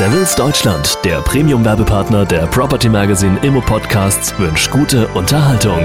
Savills Deutschland, der Premium-Werbepartner der Property Magazine Immo Podcasts, wünscht gute Unterhaltung.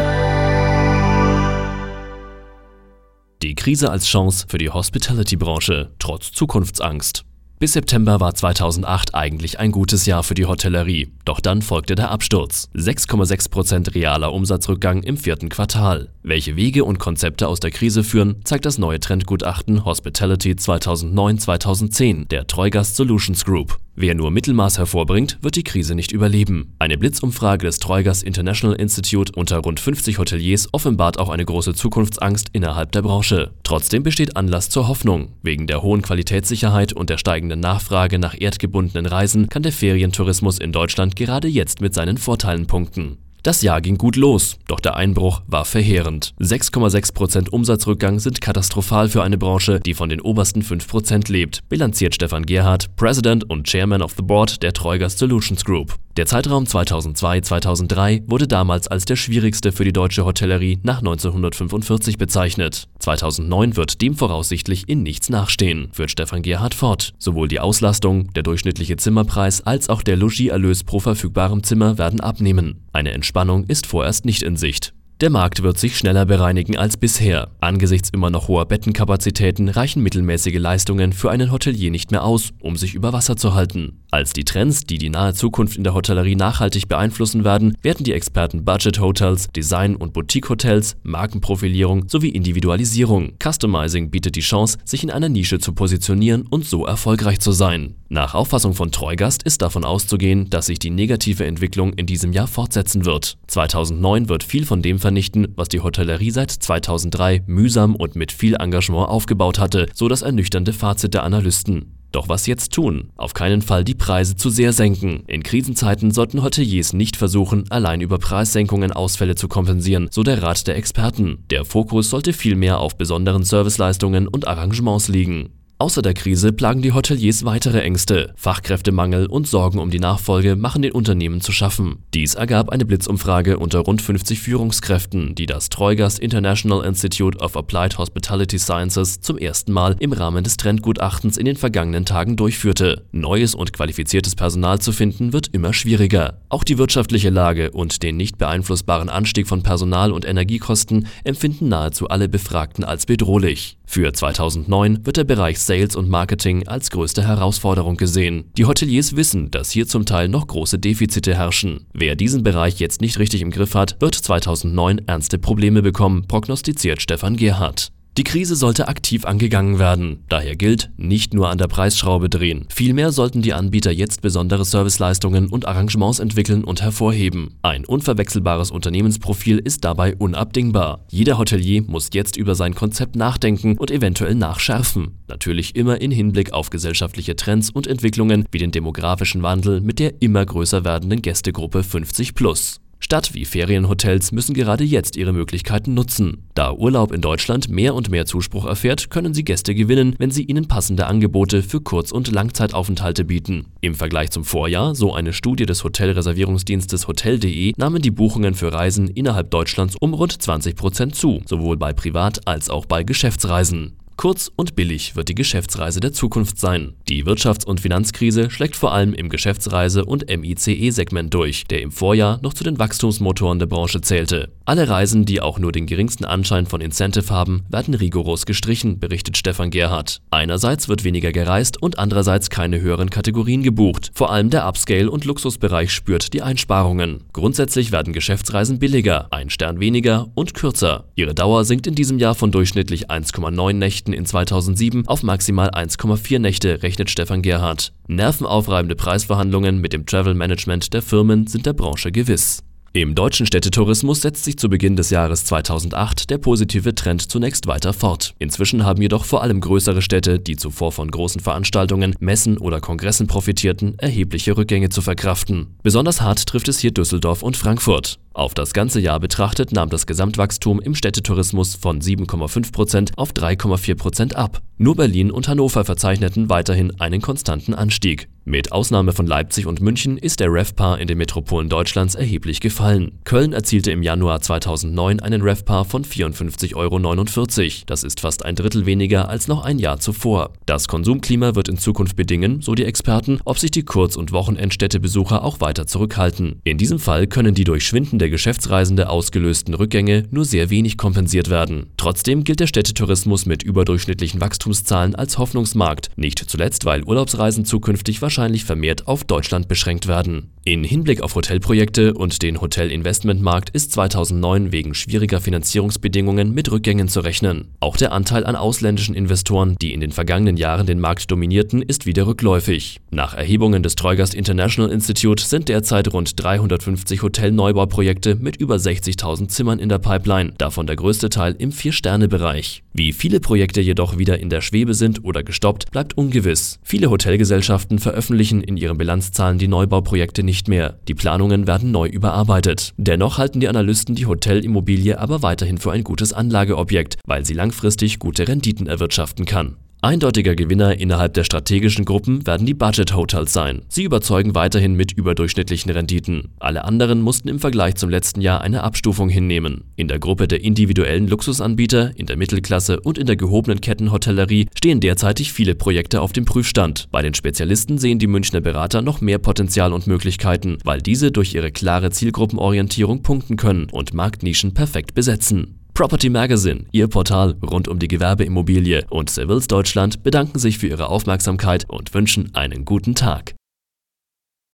Die Krise als Chance für die Hospitality-Branche, trotz Zukunftsangst. Bis September war 2008 eigentlich ein gutes Jahr für die Hotellerie, doch dann folgte der Absturz. 6,6% realer Umsatzrückgang im vierten Quartal. Welche Wege und Konzepte aus der Krise führen, zeigt das neue Trendgutachten Hospitality 2009-2010 der Treugast Solutions Group. Wer nur Mittelmaß hervorbringt, wird die Krise nicht überleben. Eine Blitzumfrage des Treugers International Institute unter rund 50 Hoteliers offenbart auch eine große Zukunftsangst innerhalb der Branche. Trotzdem besteht Anlass zur Hoffnung. Wegen der hohen Qualitätssicherheit und der steigenden Nachfrage nach erdgebundenen Reisen kann der Ferientourismus in Deutschland gerade jetzt mit seinen Vorteilen punkten. Das Jahr ging gut los, doch der Einbruch war verheerend. 6,6% Umsatzrückgang sind katastrophal für eine Branche, die von den obersten 5% lebt, bilanziert Stefan Gerhardt, President und Chairman of the Board der Treugast Solutions Group. Der Zeitraum 2002-2003 wurde damals als der schwierigste für die deutsche Hotellerie nach 1945 bezeichnet. 2009 wird dem voraussichtlich in nichts nachstehen, führt Stefan Gerhard fort. Sowohl die Auslastung, der durchschnittliche Zimmerpreis als auch der Logieerlös pro verfügbarem Zimmer werden abnehmen. Eine Entspannung ist vorerst nicht in Sicht. Der Markt wird sich schneller bereinigen als bisher. Angesichts immer noch hoher Bettenkapazitäten reichen mittelmäßige Leistungen für einen Hotelier nicht mehr aus, um sich über Wasser zu halten. Als die Trends, die die nahe Zukunft in der Hotellerie nachhaltig beeinflussen werden, werten die Experten Budget Hotels, Design- und Boutique-Hotels, Markenprofilierung sowie Individualisierung. Customizing bietet die Chance, sich in einer Nische zu positionieren und so erfolgreich zu sein. Nach Auffassung von Treugast ist davon auszugehen, dass sich die negative Entwicklung in diesem Jahr fortsetzen wird. 2009 wird viel von dem vernichten, was die Hotellerie seit 2003 mühsam und mit viel Engagement aufgebaut hatte, so das ernüchternde Fazit der Analysten. Doch was jetzt tun? Auf keinen Fall die Preise zu sehr senken. In Krisenzeiten sollten Hoteliers nicht versuchen, allein über Preissenkungen Ausfälle zu kompensieren, so der Rat der Experten. Der Fokus sollte vielmehr auf besonderen Serviceleistungen und Arrangements liegen. Außer der Krise plagen die Hoteliers weitere Ängste. Fachkräftemangel und Sorgen um die Nachfolge machen den Unternehmen zu schaffen. Dies ergab eine Blitzumfrage unter rund 50 Führungskräften, die das Treugast International Institute of Applied Hospitality Sciences zum ersten Mal im Rahmen des Trendgutachtens in den vergangenen Tagen durchführte. Neues und qualifiziertes Personal zu finden wird immer schwieriger. Auch die wirtschaftliche Lage und den nicht beeinflussbaren Anstieg von Personal- und Energiekosten empfinden nahezu alle Befragten als bedrohlich. Für 2009 wird der Bereich Sales und Marketing als größte Herausforderung gesehen. Die Hoteliers wissen, dass hier zum Teil noch große Defizite herrschen. Wer diesen Bereich jetzt nicht richtig im Griff hat, wird 2009 ernste Probleme bekommen, prognostiziert Stefan Gerhardt. Die Krise sollte aktiv angegangen werden. Daher gilt, nicht nur an der Preisschraube drehen. Vielmehr sollten die Anbieter jetzt besondere Serviceleistungen und Arrangements entwickeln und hervorheben. Ein unverwechselbares Unternehmensprofil ist dabei unabdingbar. Jeder Hotelier muss jetzt über sein Konzept nachdenken und eventuell nachschärfen. Natürlich immer in Hinblick auf gesellschaftliche Trends und Entwicklungen wie den demografischen Wandel mit der immer größer werdenden Gästegruppe 50 plus. Stadt wie Ferienhotels müssen gerade jetzt ihre Möglichkeiten nutzen. Da Urlaub in Deutschland mehr und mehr Zuspruch erfährt, können sie Gäste gewinnen, wenn sie ihnen passende Angebote für Kurz- und Langzeitaufenthalte bieten. Im Vergleich zum Vorjahr, so eine Studie des Hotelreservierungsdienstes Hotel.de, nahmen die Buchungen für Reisen innerhalb Deutschlands um rund 20 Prozent zu, sowohl bei Privat- als auch bei Geschäftsreisen. Kurz und billig wird die Geschäftsreise der Zukunft sein. Die Wirtschafts- und Finanzkrise schlägt vor allem im Geschäftsreise- und MICE-Segment durch, der im Vorjahr noch zu den Wachstumsmotoren der Branche zählte. Alle Reisen, die auch nur den geringsten Anschein von Incentive haben, werden rigoros gestrichen, berichtet Stefan Gerhardt. Einerseits wird weniger gereist und andererseits keine höheren Kategorien gebucht. Vor allem der Upscale- und Luxusbereich spürt die Einsparungen. Grundsätzlich werden Geschäftsreisen billiger, ein Stern weniger und kürzer. Ihre Dauer sinkt in diesem Jahr von durchschnittlich 1,9 Nächten Nächten in 2007 auf maximal 1,4 Nächte, rechnet Stefan Gerhardt. Nervenaufreibende Preisverhandlungen mit dem Travel Management der Firmen sind der Branche gewiss. Im deutschen Städtetourismus setzt sich zu Beginn des Jahres 2008 der positive Trend zunächst weiter fort. Inzwischen haben jedoch vor allem größere Städte, die zuvor von großen Veranstaltungen, Messen oder Kongressen profitierten, erhebliche Rückgänge zu verkraften. Besonders hart trifft es hier Düsseldorf und Frankfurt. Auf das ganze Jahr betrachtet nahm das Gesamtwachstum im Städtetourismus von 7,5% auf 3,4% ab. Nur Berlin und Hannover verzeichneten weiterhin einen konstanten Anstieg. Mit Ausnahme von Leipzig und München ist der RevPAR in den Metropolen Deutschlands erheblich gefallen. Köln erzielte im Januar 2009 einen RevPAR von 54,49 Euro. Das ist fast ein Drittel weniger als noch ein Jahr zuvor. Das Konsumklima wird in Zukunft bedingen, so die Experten, ob sich die Kurz- und Wochenendstädtebesucher auch weiter zurückhalten. In diesem Fall können die durch schwindende Geschäftsreisende ausgelösten Rückgänge nur sehr wenig kompensiert werden. Trotzdem gilt der Städtetourismus mit überdurchschnittlichen Wachstumszahlen als Hoffnungsmarkt, nicht zuletzt, weil Urlaubsreisen zukünftig wahrscheinlich wahrscheinlich vermehrt auf Deutschland beschränkt werden. In Hinblick auf Hotelprojekte und den Hotelinvestmentmarkt ist 2009 wegen schwieriger Finanzierungsbedingungen mit Rückgängen zu rechnen. Auch der Anteil an ausländischen Investoren, die in den vergangenen Jahren den Markt dominierten, ist wieder rückläufig. Nach Erhebungen des Treugast International Institute sind derzeit rund 350 Hotelneubauprojekte mit über 60.000 Zimmern in der Pipeline, davon der größte Teil im Vier-Sterne-Bereich. Wie viele Projekte jedoch wieder in der Schwebe sind oder gestoppt, bleibt ungewiss. Viele Hotelgesellschaften veröffentlichen veröffentlichen in ihren Bilanzzahlen die Neubauprojekte nicht mehr. Die Planungen werden neu überarbeitet. Dennoch halten die Analysten die Hotelimmobilie aber weiterhin für ein gutes Anlageobjekt, weil sie langfristig gute Renditen erwirtschaften kann. Eindeutiger Gewinner innerhalb der strategischen Gruppen werden die Budget Hotels sein. Sie überzeugen weiterhin mit überdurchschnittlichen Renditen. Alle anderen mussten im Vergleich zum letzten Jahr eine Abstufung hinnehmen. In der Gruppe der individuellen Luxusanbieter, in der Mittelklasse und in der gehobenen Kettenhotellerie stehen derzeitig viele Projekte auf dem Prüfstand. Bei den Spezialisten sehen die Münchner Berater noch mehr Potenzial und Möglichkeiten, weil diese durch ihre klare Zielgruppenorientierung punkten können und Marktnischen perfekt besetzen. Property Magazine, Ihr Portal rund um die Gewerbeimmobilie und Sevils Deutschland bedanken sich für Ihre Aufmerksamkeit und wünschen einen guten Tag.